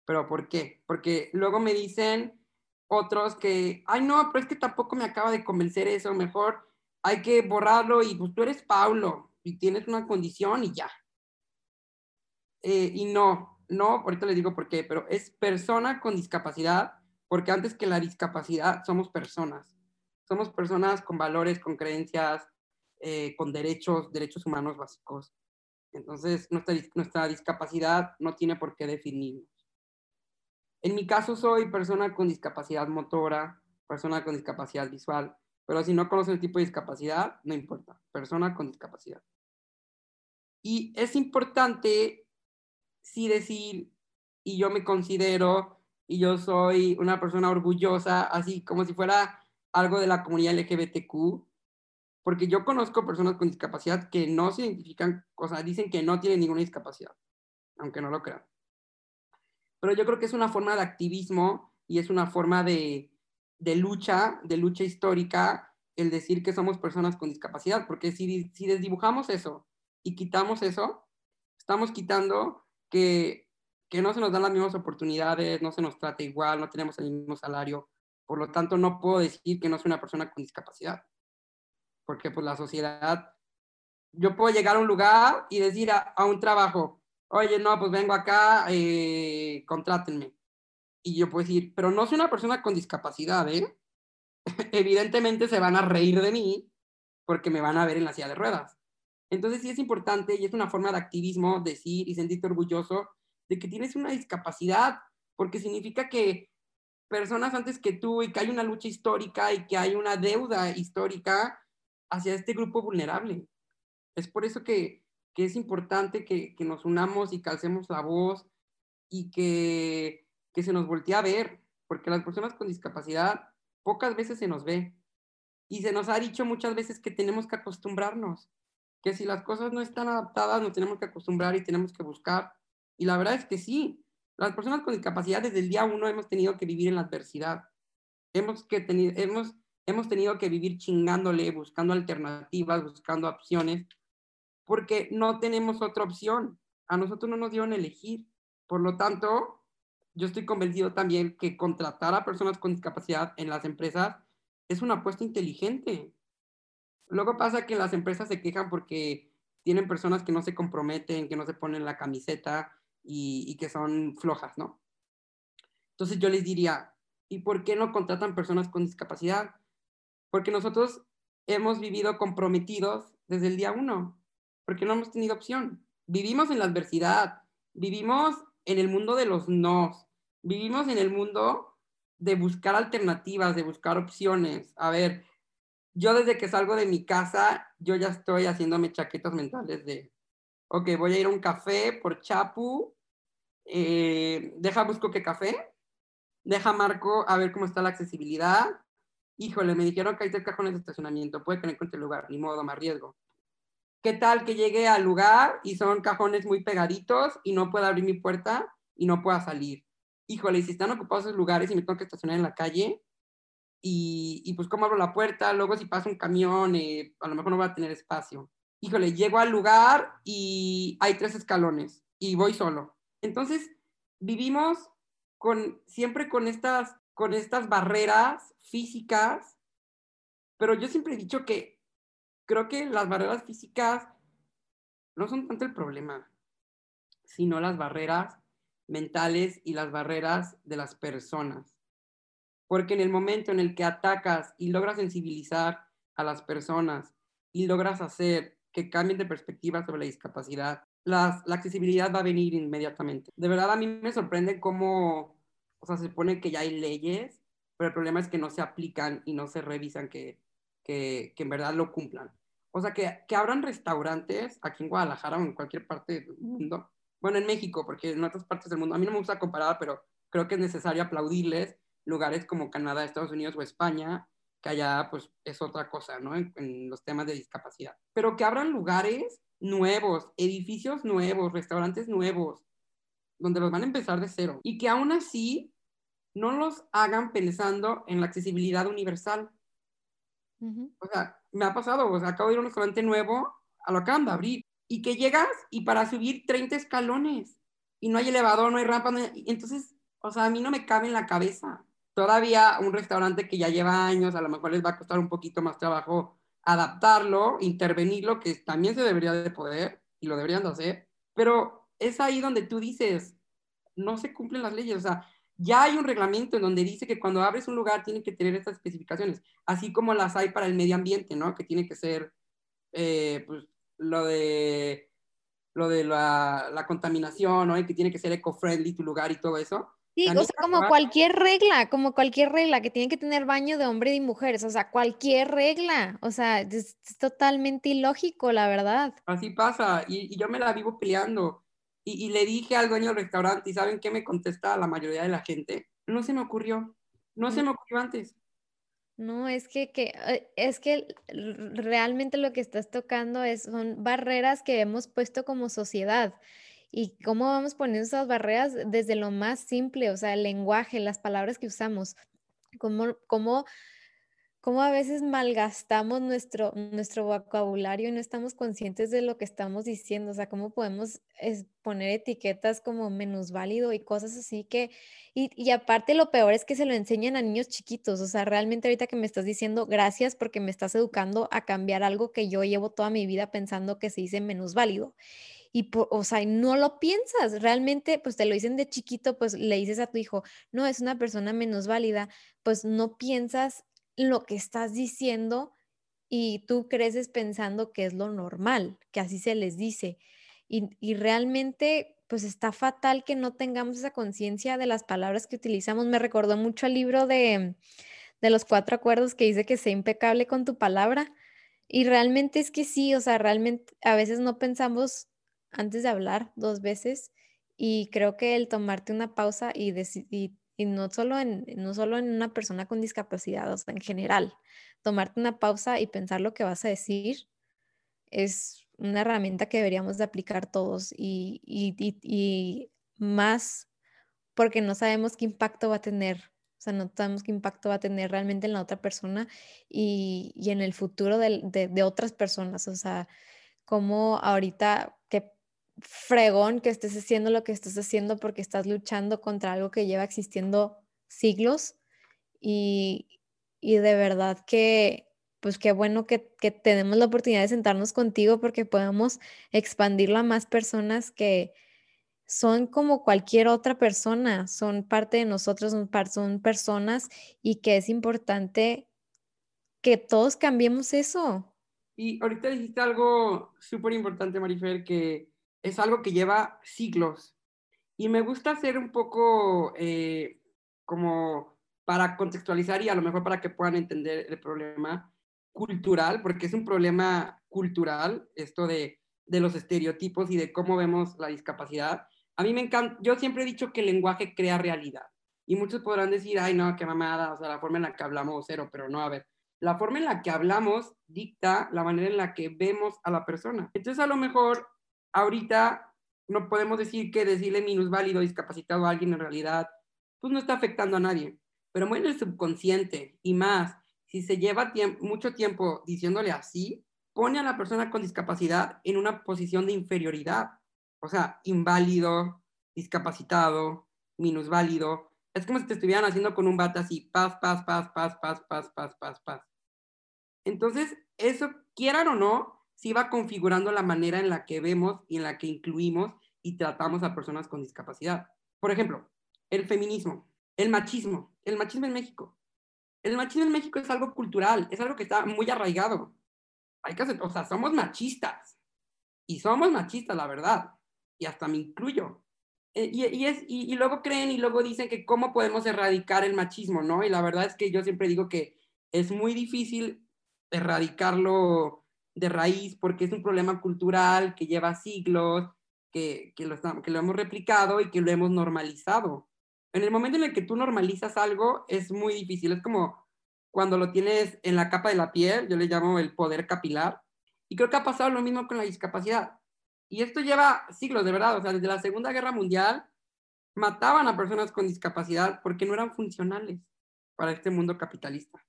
¿Pero por qué? Porque luego me dicen otros que, ay no, pero es que tampoco me acaba de convencer eso, mejor hay que borrarlo y pues tú eres Paulo y tienes una condición y ya. Eh, y no, no, ahorita les digo por qué, pero es persona con discapacidad, porque antes que la discapacidad somos personas. Somos personas con valores, con creencias, eh, con derechos, derechos humanos básicos. Entonces, nuestra, nuestra discapacidad no tiene por qué definirnos. En mi caso soy persona con discapacidad motora, persona con discapacidad visual, pero si no conoces el tipo de discapacidad, no importa, persona con discapacidad. Y es importante sí decir, y yo me considero, y yo soy una persona orgullosa, así como si fuera algo de la comunidad LGBTQ, porque yo conozco personas con discapacidad que no se identifican, o sea, dicen que no tienen ninguna discapacidad, aunque no lo crean. Pero yo creo que es una forma de activismo y es una forma de, de lucha, de lucha histórica, el decir que somos personas con discapacidad, porque si, desdibujamos eso y quitamos eso, estamos quitando que, que no se nos dan las mismas oportunidades, no se nos trata igual, no tenemos el mismo salario, por lo tanto no puedo decir que no soy una persona con discapacidad, porque pues la sociedad, yo puedo llegar a un lugar y decir a, a un trabajo, oye, no, pues vengo acá, eh, contrátenme. Y yo puedo decir, pero no soy una persona con discapacidad, ¿eh? Evidentemente se van a reír de mí porque me van a ver en la silla de ruedas. Entonces sí es importante y es una forma de activismo decir y sentirte orgulloso de que tienes una discapacidad, porque significa que personas antes que tú y que hay una lucha histórica y que hay una deuda histórica hacia este grupo vulnerable. Es por eso que que es importante que, que nos unamos y calcemos la voz y que, que se nos voltee a ver, porque las personas con discapacidad pocas veces se nos ve. Y se nos ha dicho muchas veces que tenemos que acostumbrarnos, que si las cosas no están adaptadas, nos tenemos que acostumbrar y tenemos que buscar. Y la verdad es que sí, las personas con discapacidad desde el día uno hemos tenido que vivir en la adversidad. Hemos, que hemos, hemos tenido que vivir chingándole, buscando alternativas, buscando opciones porque no tenemos otra opción. A nosotros no nos dieron elegir. Por lo tanto, yo estoy convencido también que contratar a personas con discapacidad en las empresas es una apuesta inteligente. Luego pasa que las empresas se quejan porque tienen personas que no se comprometen, que no se ponen la camiseta y, y que son flojas, ¿no? Entonces yo les diría, ¿y por qué no contratan personas con discapacidad? Porque nosotros hemos vivido comprometidos desde el día uno porque no hemos tenido opción. Vivimos en la adversidad, vivimos en el mundo de los nos, vivimos en el mundo de buscar alternativas, de buscar opciones. A ver, yo desde que salgo de mi casa, yo ya estoy haciéndome chaquetas mentales de, ok, voy a ir a un café por Chapu, eh, deja busco qué café, deja marco a ver cómo está la accesibilidad. Híjole, me dijeron que hay tres cajones de estacionamiento, puede que no encuentre lugar, ni modo, más riesgo. ¿Qué tal que llegue al lugar y son cajones muy pegaditos y no pueda abrir mi puerta y no pueda salir? Híjole, si están ocupados esos lugares y me tengo que estacionar en la calle, y, y pues cómo abro la puerta, luego si pasa un camión, eh, a lo mejor no voy a tener espacio. Híjole, llego al lugar y hay tres escalones y voy solo. Entonces, vivimos con, siempre con estas, con estas barreras físicas, pero yo siempre he dicho que creo que las barreras físicas no son tanto el problema, sino las barreras mentales y las barreras de las personas. Porque en el momento en el que atacas y logras sensibilizar a las personas y logras hacer que cambien de perspectiva sobre la discapacidad la accesibilidad va a venir inmediatamente. De verdad, a mí me sorprende cómo, o sea, se supone que ya hay leyes, pero el problema es que no se aplican y no se revisan que, que, que en verdad lo cumplan. O sea, que, que abran restaurantes aquí en Guadalajara o en cualquier parte del mundo. Bueno, en México, porque en otras partes del mundo, a mí no me gusta comparar, pero creo que es necesario aplaudirles lugares como Canadá, Estados Unidos o España, que allá pues es otra cosa, ¿no? En, en, los temas de discapacidad. Pero que abran lugares nuevos, edificios nuevos, restaurantes nuevos, donde los van a empezar de cero. Y que aún así no los hagan pensando en la accesibilidad universal. Uh -huh. O sea, me ha pasado, o sea, acabo de ir a un restaurante nuevo, a lo acaban de abrir, y que llegas y para subir 30 escalones, y no hay elevador, no hay rampa, no hay... entonces, o sea, a mí no me cabe en la cabeza. Todavía un restaurante que ya lleva años, a lo mejor les va a costar un poquito más trabajo adaptarlo, intervenirlo, que también se debería de poder y lo deberían de hacer, pero es ahí donde tú dices, no se cumplen las leyes, o sea, ya hay un reglamento en donde dice que cuando abres un lugar tiene que tener estas especificaciones, así como las hay para el medio ambiente, ¿no? Que tiene que ser, eh, pues, lo de, lo de la, la contaminación, ¿no? Y que tiene que ser eco-friendly tu lugar y todo eso. Sí, o sea, como cualquier regla, como cualquier regla, que tiene que tener baño de hombre y mujeres, o sea, cualquier regla, o sea, es, es totalmente ilógico, la verdad. Así pasa, y, y yo me la vivo peleando. Y, le dije al dueño del restaurante, ¿y saben qué me contesta la mayoría de la gente? No se me ocurrió, no se me ocurrió antes. No, es que, que, es que realmente lo que estás tocando es, son barreras que hemos puesto como sociedad y cómo vamos poniendo esas barreras desde lo más simple, o sea, el lenguaje, las palabras que usamos, cómo, cómo, cómo a veces malgastamos nuestro, nuestro vocabulario y no estamos conscientes de lo que estamos diciendo, o sea, cómo podemos poner etiquetas como menos válido y cosas así que, y, y aparte lo peor es que se lo enseñan a niños chiquitos, o sea, realmente ahorita que me estás diciendo gracias porque me estás educando a cambiar algo que yo llevo toda mi vida pensando que se dice menos válido y, o sea, no lo piensas, realmente, pues te lo dicen de chiquito, pues le dices a tu hijo, no, es una persona menos válida, pues no piensas lo que estás diciendo y tú creces pensando que es lo normal, que así se les dice. Y, y realmente, pues está fatal que no tengamos esa conciencia de las palabras que utilizamos. Me recordó mucho el libro de, de los cuatro acuerdos que dice que sea impecable con tu palabra. Y realmente es que sí, o sea, realmente a veces no pensamos antes de hablar dos veces y creo que el tomarte una pausa y, y, y, no, solo en, no solo en una persona con discapacidad, o en general, tomarte una pausa y pensar lo que vas a decir es una herramienta que deberíamos de aplicar todos y, y más porque no sabemos qué impacto va a tener. O sea, no sabemos qué impacto va a tener realmente en la otra persona y, y en el futuro de, de, de otras personas. O sea, como ahorita que fregón que estés haciendo lo que estás haciendo porque estás luchando contra algo que lleva existiendo siglos y, y de verdad que pues qué bueno que, que, tenemos la oportunidad de sentarnos contigo porque podemos expandirlo a más personas que son como cualquier otra persona, son parte de nosotros, son, son personas y que es importante que todos cambiemos eso. Y ahorita dijiste algo súper importante, Marifer, que es algo que lleva siglos. Y me gusta hacer un poco eh, como para contextualizar y a lo mejor para que puedan entender el problema cultural, porque es un problema cultural esto de, de los estereotipos y de cómo vemos la discapacidad. A mí me encanta, yo siempre he dicho que el lenguaje crea realidad. Y muchos podrán decir, ay, no, qué mamada, o sea, la forma en la que hablamos cero, pero no, a ver, la forma en la que hablamos dicta la manera en la que vemos a la persona. Entonces, a lo mejor ahorita no podemos decir que decirle minusválido, discapacitado a alguien en realidad, pues no está afectando a nadie, pero muy el subconsciente y más, si se lleva tiemp mucho tiempo diciéndole así, pone a la persona con discapacidad en una posición de inferioridad, o sea, inválido, discapacitado, minusválido, es como si te estuvieran haciendo con un bate así, paz, paz, paz, paz, paz, paz, paz, paz. Entonces, eso, quieran o no, sí va configurando la manera en la que vemos y en la que incluimos y tratamos a personas con discapacidad. Por ejemplo, el feminismo, el machismo, el machismo en México. El machismo en México es algo cultural, es algo que está muy arraigado. Hay que hacer, o sea, somos machistas. Y somos machistas, la verdad. Y hasta me incluyo. Eh, y, es, y, luego creen y luego dicen que cómo podemos erradicar el machismo, ¿no? Y la verdad es que yo siempre digo que es muy difícil erradicarlo de raíz porque es un problema cultural que lleva siglos, que, que, lo, que lo hemos replicado y que lo hemos normalizado. En el momento en el que tú normalizas algo es muy difícil, es como cuando lo tienes en la capa de la piel, yo le llamo el poder capilar, y creo que ha pasado lo mismo con la discapacidad. Y esto lleva siglos, de verdad, o sea, desde la Segunda Guerra Mundial mataban a personas con discapacidad porque no eran funcionales para este mundo capitalista.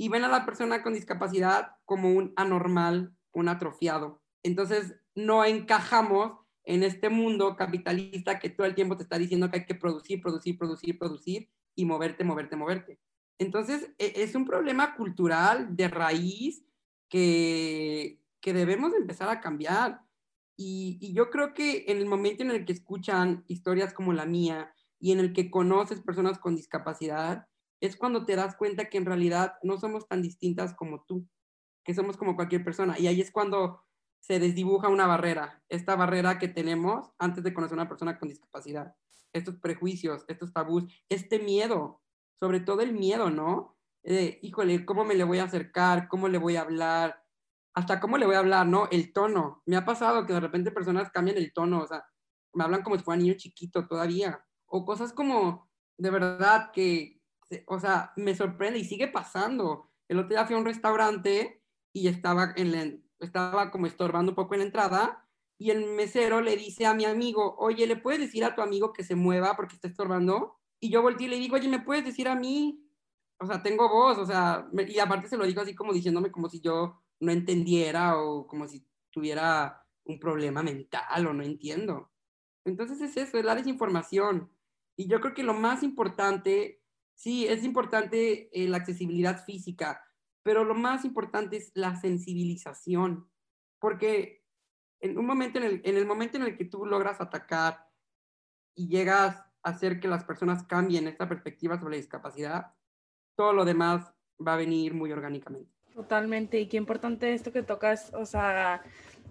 Y ven a la persona con discapacidad como un anormal, un atrofiado. Entonces, no encajamos en este mundo capitalista que todo el tiempo te está diciendo que hay que producir, producir, producir, producir y moverte, moverte, moverte. Entonces, e, es un problema cultural de raíz que, que debemos empezar a cambiar. Y, yo creo que en el momento en el que escuchan historias como la mía y en el que conoces personas con discapacidad, es cuando te das cuenta que en realidad no somos tan distintas como tú, que somos como cualquier persona. Y ahí es cuando se desdibuja una barrera, esta barrera que tenemos antes de conocer a una persona con discapacidad, estos prejuicios, estos tabús, este miedo, sobre todo el miedo, ¿no? híjole, ¿cómo me le voy a acercar? ¿Cómo le voy a hablar? Hasta cómo le voy a hablar, ¿no? El tono. Me ha pasado que de repente personas cambian el tono, o sea, me hablan como si fuera niño chiquito todavía. O cosas como, de verdad, que, o sea, me sorprende y sigue pasando. El otro día fui a un restaurante y estaba, en estaba como estorbando un poco en la entrada y el mesero le dice a mi amigo, oye, ¿le puedes decir a tu amigo que se mueva porque está estorbando? Y yo volteé y le digo, oye, ¿me puedes decir a mí? O sea, tengo voz, o sea, y aparte se lo digo así como diciéndome como si yo no entendiera o como si tuviera un problema mental o no entiendo. Entonces es eso, es la desinformación. Y yo creo que lo más importante, sí, es importante eh, la accesibilidad física, pero lo más importante es la sensibilización, porque en un momento en el, en el momento en el que tú logras atacar y llegas hacer que las personas cambien esta perspectiva sobre la discapacidad, todo lo demás va a venir muy orgánicamente. Totalmente, y qué importante esto que tocas, o sea,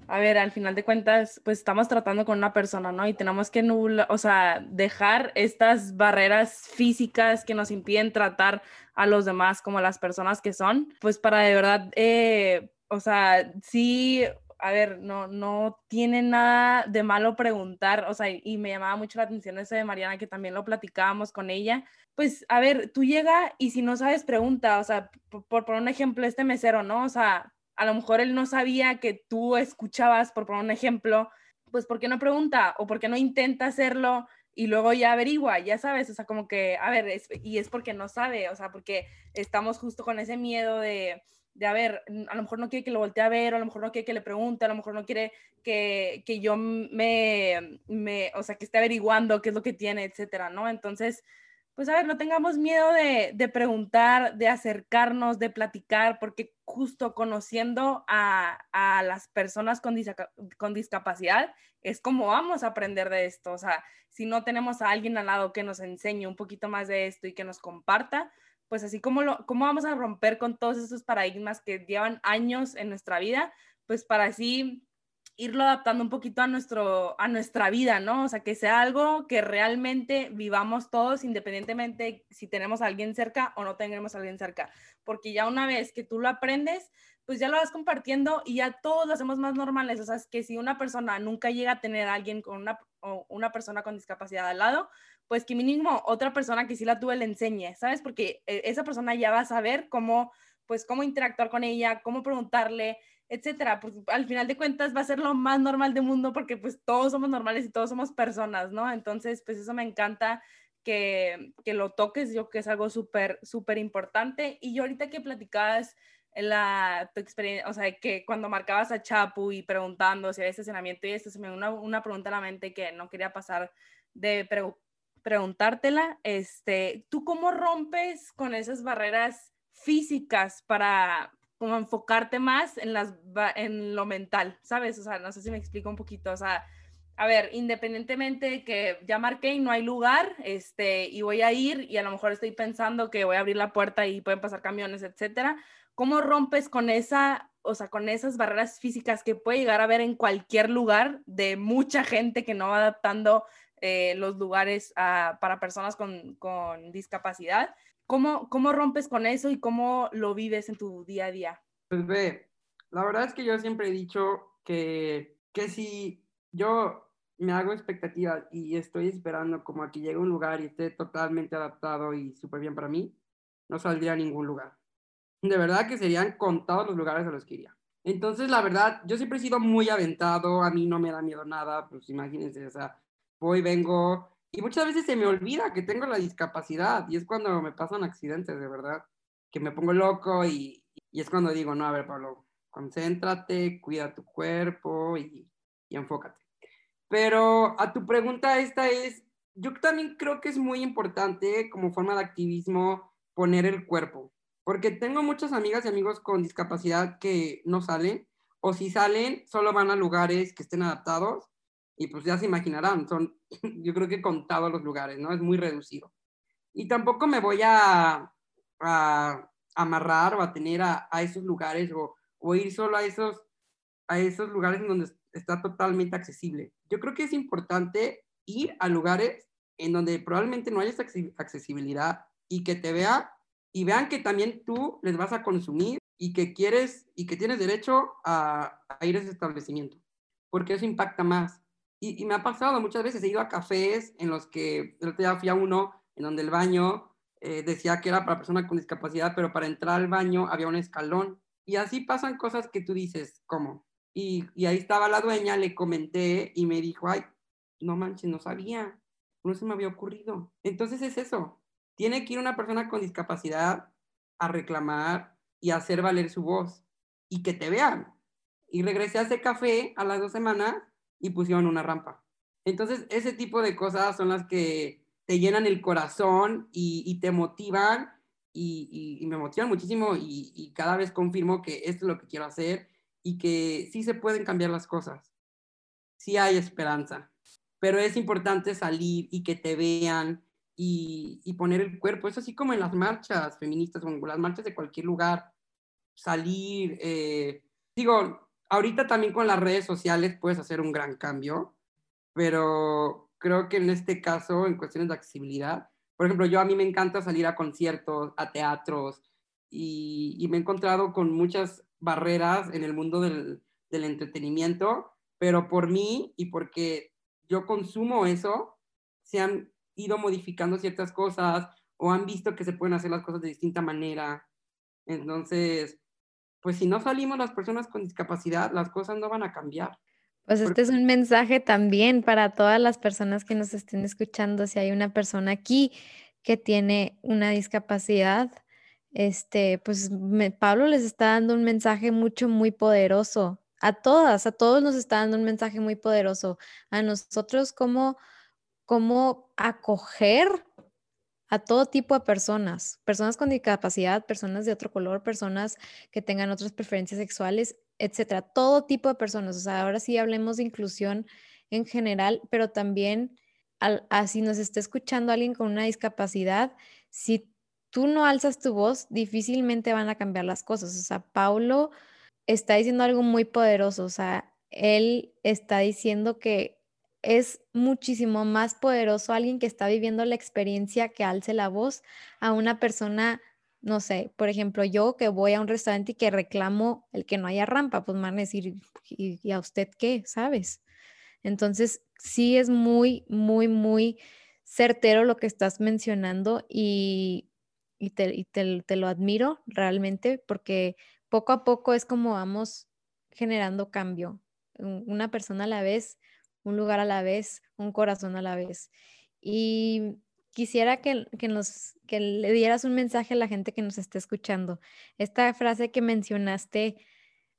a ver, al final de cuentas, pues estamos tratando con una persona, ¿no? Y tenemos que nula, o sea, dejar estas barreras físicas que nos impiden tratar a los demás como las personas que son, pues para de verdad, eh, o sea, sí a ver, no, no tiene nada de malo preguntar, o sea, y me llamaba mucho la atención ese de Mariana, que también lo platicábamos con ella. Pues, a ver, tú llega y si no sabes, pregunta, o sea, por, poner un ejemplo, este mesero, ¿no? O sea, a lo mejor él no sabía que tú escuchabas, por poner un ejemplo, pues, ¿por qué no pregunta? O ¿por qué no intenta hacerlo? y luego ya averigua, ya sabes, o sea, como que, a ver, y es porque no sabe, o sea, porque estamos justo con ese miedo de, de, a ver, a lo mejor no quiere que lo voltee a ver, o a lo mejor no quiere que le pregunte, a lo mejor no quiere que, que yo me, me, o sea, que esté averiguando qué es lo que tiene, etcétera, ¿no? Entonces, pues a ver, no tengamos miedo de, de preguntar, de acercarnos, de platicar, porque justo conociendo a, a las personas con, con discapacidad es como vamos a aprender de esto. O sea, si no tenemos a alguien al lado que nos enseñe un poquito más de esto y que nos comparta, pues así como lo, cómo vamos a romper con todos esos paradigmas que llevan años en nuestra vida, pues para así irlo adaptando un poquito a, nuestro, a nuestra vida, ¿no? O sea, que sea algo que realmente vivamos todos independientemente si tenemos a alguien cerca o no tenemos a alguien cerca, porque ya una vez que tú lo aprendes, pues ya lo vas compartiendo y ya todos lo hacemos más normales, o sea, es que si una persona nunca llega a tener a alguien con una, una persona con discapacidad al lado, pues que mínimo otra persona que sí la tuve le enseñe, ¿sabes? Porque eh, esa persona ya va a saber cómo, pues, cómo interactuar con ella, cómo preguntarle, etcétera. Pues al final de cuentas va a ser lo más normal del mundo porque pues todos somos normales y todos somos personas, ¿no? Entonces, pues eso me encanta que, que lo toques, yo que es algo súper, súper importante. Y yo ahorita que platicabas la, tu experiencia, o sea, que cuando marcabas a Chapu y preguntando si había estacionamiento y esto, se me dio una, una pregunta a la mente que no quería pasar de preguntar preguntártela, este, ¿tú cómo rompes con esas barreras físicas para como enfocarte más en, las, en lo mental, ¿sabes? O sea, no sé si me explico un poquito, o sea, a ver, independientemente de que ya marqué y no hay lugar, este, y voy a ir y a lo mejor estoy pensando que voy a abrir la puerta y pueden pasar camiones, etcétera, ¿cómo rompes con esa, o sea, con esas barreras físicas que puede llegar a haber en cualquier lugar de mucha gente que no va adaptando eh, los lugares para personas con, con discapacidad? ¿Cómo, ¿Cómo rompes con eso y cómo lo vives en tu día a día? Pues ve, la verdad es que yo siempre he dicho que, que si yo me hago expectativas y estoy esperando como a que llegue un lugar y esté totalmente adaptado y súper bien para mí, no saldría a ningún lugar. De verdad que serían contados los lugares a los que iría. Entonces, la verdad, yo siempre he sido muy aventado, a mí no me da miedo nada, pues imagínense, o sea, voy, vengo, y muchas veces se me olvida que tengo la discapacidad y es cuando me pasan accidentes, de verdad, que me pongo loco y, y es cuando digo, no, a ver, Pablo, concéntrate, cuida tu cuerpo y, y enfócate. Pero a tu pregunta esta es, yo también creo que es muy importante como forma de activismo poner el cuerpo, porque tengo muchas amigas y amigos con discapacidad que no salen, o si salen, solo van a lugares que estén adaptados y pues ya se imaginarán, son yo creo que contados los lugares, ¿no? Es muy reducido. Y tampoco me voy a, a amarrar o a tener a, a esos lugares o, o, ir solo a esos, a esos lugares en donde está totalmente accesible. Yo creo que es importante ir a lugares en donde probablemente no haya esa accesibilidad y que te vea y vean que también tú les vas a consumir y que quieres y que tienes derecho a, a ir a ese establecimiento, porque eso impacta más. Y, me ha pasado muchas veces, he ido a cafés en los que el otro día fui a uno en donde el baño eh, decía que era para personas con discapacidad, pero para entrar al baño había un escalón. Y así pasan cosas que tú dices, ¿cómo? Y, ahí estaba la dueña, le comenté y me dijo, ay, no manches, no sabía, no se me había ocurrido. Entonces es eso, tiene que ir una persona con discapacidad a reclamar y a hacer valer su voz y que te vean. Y regresé a ese café a las dos semanas y pusieron una rampa. Entonces, ese tipo de cosas son las que te llenan el corazón y, te motivan y, me motivan muchísimo y, cada vez confirmo que esto es lo que quiero hacer y que sí se pueden cambiar las cosas. Sí hay esperanza, pero es importante salir y que te vean y, poner el cuerpo. Es así como en las marchas feministas o en las marchas de cualquier lugar. Salir, eh, digo, ahorita también con las redes sociales puedes hacer un gran cambio, pero creo que en este caso, en cuestiones de accesibilidad, por ejemplo, yo a mí me encanta salir a conciertos, a teatros, y, me he encontrado con muchas barreras en el mundo del, entretenimiento, pero por mí y porque yo consumo eso, se han ido modificando ciertas cosas o han visto que se pueden hacer las cosas de distinta manera. Entonces, pues si no salimos las personas con discapacidad, las cosas no van a cambiar. Pues este es un mensaje también para todas las personas que nos estén escuchando. Si hay una persona aquí que tiene una discapacidad, este, pues Pablo les está dando un mensaje mucho, muy poderoso. A todas, a todos nos está dando un mensaje muy poderoso. A nosotros, cómo, cómo acoger a todo tipo de personas, personas con discapacidad, personas de otro color, personas que tengan otras preferencias sexuales, etcétera, todo tipo de personas. O sea, ahora sí hablemos de inclusión en general, pero también así nos está escuchando alguien con una discapacidad, si tú no alzas tu voz, difícilmente van a cambiar las cosas. O sea, Paulo está diciendo algo muy poderoso, o sea, él está diciendo que es muchísimo más poderoso alguien que está viviendo la experiencia que alce la voz a una persona, no sé, por ejemplo, yo que voy a un restaurante y que reclamo el que no haya rampa, pues me van a decir, ¿y, a usted qué? ¿Sabes? Entonces, sí es muy, muy, muy certero lo que estás mencionando y, te, te lo admiro realmente porque poco a poco es como vamos generando cambio, una persona a la vez un lugar a la vez, un corazón a la vez. Y quisiera que, nos, que le dieras un mensaje a la gente que nos está escuchando. Esta frase que mencionaste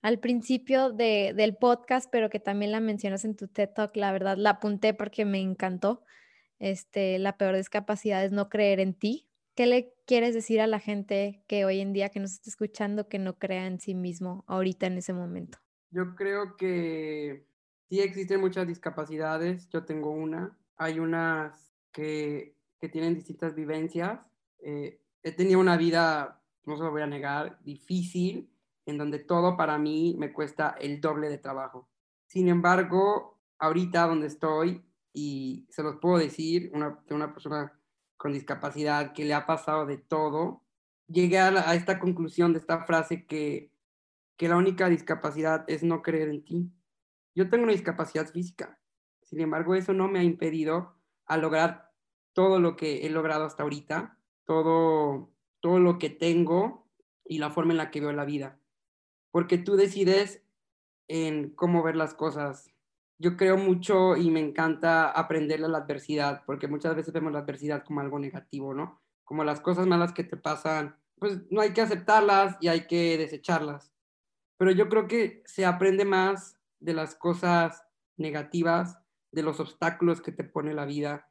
al principio de, del podcast, pero que también la mencionas en tu TED Talk, la verdad la apunté porque me encantó. Este, la peor discapacidad es no creer en ti. ¿Qué le quieres decir a la gente que hoy en día que nos está escuchando que no crea en sí mismo ahorita en ese momento? Yo creo que sí existen muchas discapacidades, yo tengo una, hay unas que, que tienen distintas vivencias. Eh, he tenido una vida no se lo voy a negar, difícil, en donde todo para mí me cuesta el doble de trabajo. Sin embargo, ahorita donde estoy, y se los puedo decir, una, de una persona con discapacidad que le ha pasado de todo, llegué a, esta conclusión de esta frase que, que la única discapacidad es no creer en ti. Yo tengo una discapacidad física, sin embargo, eso no me ha impedido a lograr todo lo que he logrado hasta ahorita, todo, todo lo que tengo y la forma en la que veo la vida. Porque tú decides en cómo ver las cosas. Yo creo mucho y me encanta aprenderle la adversidad, porque muchas veces vemos la adversidad como algo negativo, ¿no? Como las cosas malas que te pasan, pues no hay que aceptarlas y hay que desecharlas. Pero yo creo que se aprende más de las cosas negativas, de los obstáculos que te pone la vida.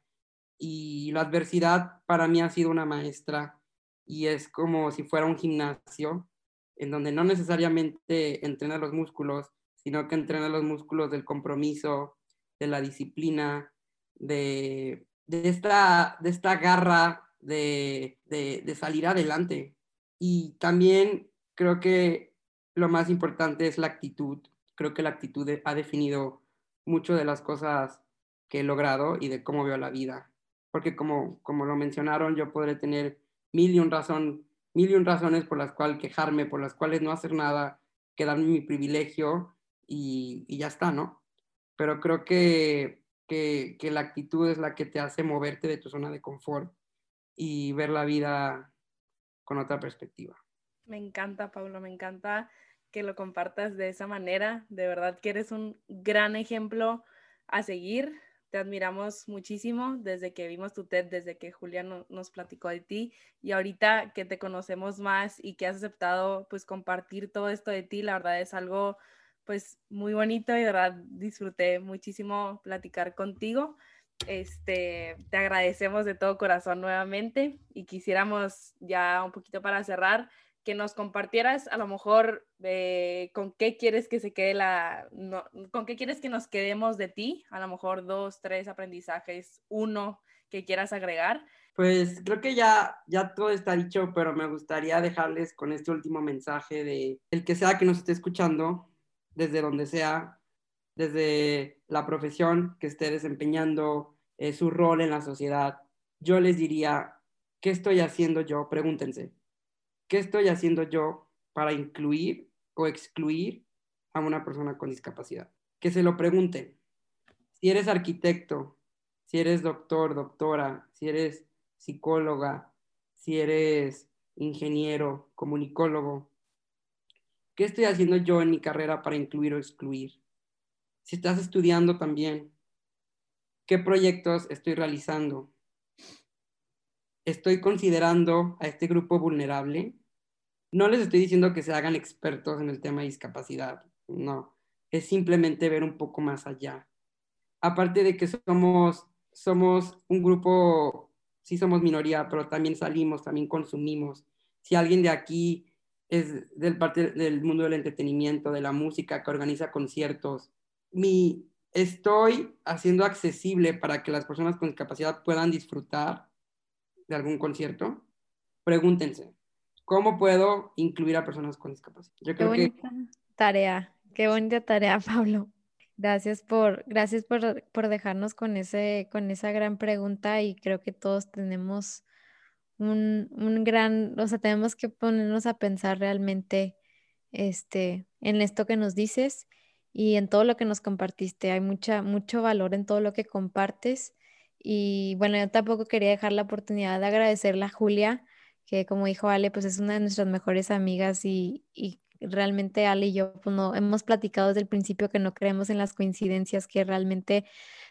Y la adversidad para mí ha sido una maestra y es como si fuera un gimnasio en donde no necesariamente entrena los músculos, sino que entrena los músculos del compromiso, de la disciplina, de, esta, de esta garra de, de salir adelante. Y también creo que lo más importante es la actitud. Creo que la actitud ha definido mucho de las cosas que he logrado y de cómo veo la vida. Porque como, como lo mencionaron, yo podré tener mil y, un razón, mil y un razones por las cuales quejarme, por las cuales no hacer nada, quedarme mi privilegio y, y ya está, ¿no? Pero creo que, que, que la actitud es la que te hace moverte de tu zona de confort y ver la vida con otra perspectiva. Me encanta, Pablo, me encanta que lo compartas de esa manera. De verdad que eres un gran ejemplo a seguir. Te admiramos muchísimo desde que vimos tu TED, desde que Julián nos platicó de ti y ahorita que te conocemos más y que has aceptado pues compartir todo esto de ti, la verdad es algo pues muy bonito y de verdad disfruté muchísimo platicar contigo. Este, te agradecemos de todo corazón nuevamente y quisiéramos ya un poquito para cerrar que nos compartieras a lo mejor con qué quieres que se quede la, con qué quieres que nos quedemos de ti, a lo mejor dos, tres aprendizajes, uno que quieras agregar. Pues creo que ya, ya todo está dicho, pero me gustaría dejarles con este último mensaje de el que sea que nos esté escuchando, desde donde sea, desde la profesión que esté desempeñando, eh, su rol en la sociedad, yo les diría, ¿qué estoy haciendo yo? Pregúntense ¿qué estoy haciendo yo para incluir o excluir a una persona con discapacidad? Que se lo pregunten. Si eres arquitecto, si eres doctor, doctora, si eres psicóloga, si eres ingeniero, comunicólogo, ¿qué estoy haciendo yo en mi carrera para incluir o excluir? Si estás estudiando también, ¿qué proyectos estoy realizando? ¿Estoy considerando a este grupo vulnerable? No les estoy diciendo que se hagan expertos en el tema de discapacidad, no, es simplemente ver un poco más allá. Aparte de que somos, somos un grupo, sí somos minoría, pero también salimos, también consumimos. Si alguien de aquí es del parte del mundo del entretenimiento, de la música, que organiza conciertos, mi, estoy haciendo accesible para que las personas con discapacidad puedan disfrutar de algún concierto, pregúntense, ¿Cómo puedo incluir a personas con discapacidad? Yo creo qué bonita tarea, qué bonita tarea, Pablo. Gracias por, gracias por, por, dejarnos con, ese, con esa gran pregunta y creo que todos tenemos un, un, gran, o sea, tenemos que ponernos a pensar realmente este, en esto que nos dices y en todo lo que nos compartiste. Hay mucha, mucho valor en todo lo que compartes. Y bueno, yo tampoco quería dejar la oportunidad de agradecerle a Julia que como dijo Ale, pues es una de nuestras mejores amigas y, realmente Ale y yo pues no, hemos platicado desde el principio que no creemos en las coincidencias, que realmente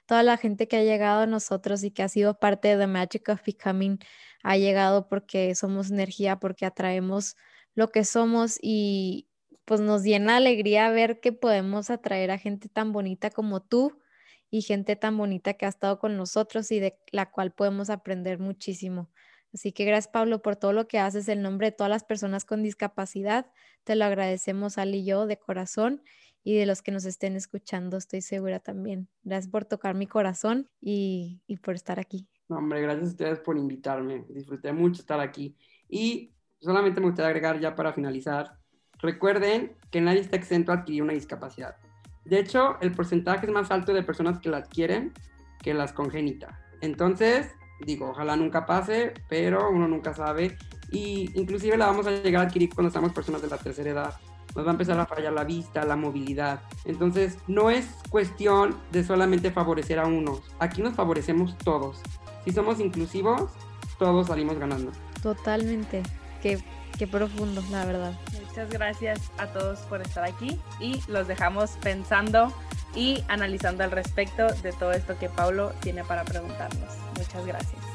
toda la gente que ha llegado a nosotros y que ha sido parte de The Magic of Becoming ha llegado porque somos energía, porque atraemos lo que somos y pues nos llena alegría ver que podemos atraer a gente tan bonita como tú y gente tan bonita que ha estado con nosotros y de la cual podemos aprender muchísimo. Así que gracias Pablo por todo lo que haces en nombre de todas las personas con discapacidad. Te lo agradecemos Ali y yo de corazón y de los que nos estén escuchando, estoy segura también. Gracias por tocar mi corazón y, por estar aquí. hombre, gracias a ustedes por invitarme. Disfruté mucho estar aquí. Y solamente me gustaría agregar ya para finalizar, recuerden que nadie está exento a adquirir una discapacidad. De hecho, el porcentaje es más alto de personas que la adquieren que las congénitas. Entonces, digo, ojalá nunca pase, pero uno nunca sabe. Y inclusive la vamos a llegar a adquirir cuando estamos personas de la tercera edad. Nos va a empezar a fallar la vista, la movilidad. Entonces, no es cuestión de solamente favorecer a unos. Aquí nos favorecemos todos. Si somos inclusivos, todos salimos ganando. Totalmente. Qué, qué profundo, la verdad. Muchas gracias a todos por estar aquí y los dejamos pensando y analizando al respecto de todo esto que Pablo tiene para preguntarnos. Muchas gracias.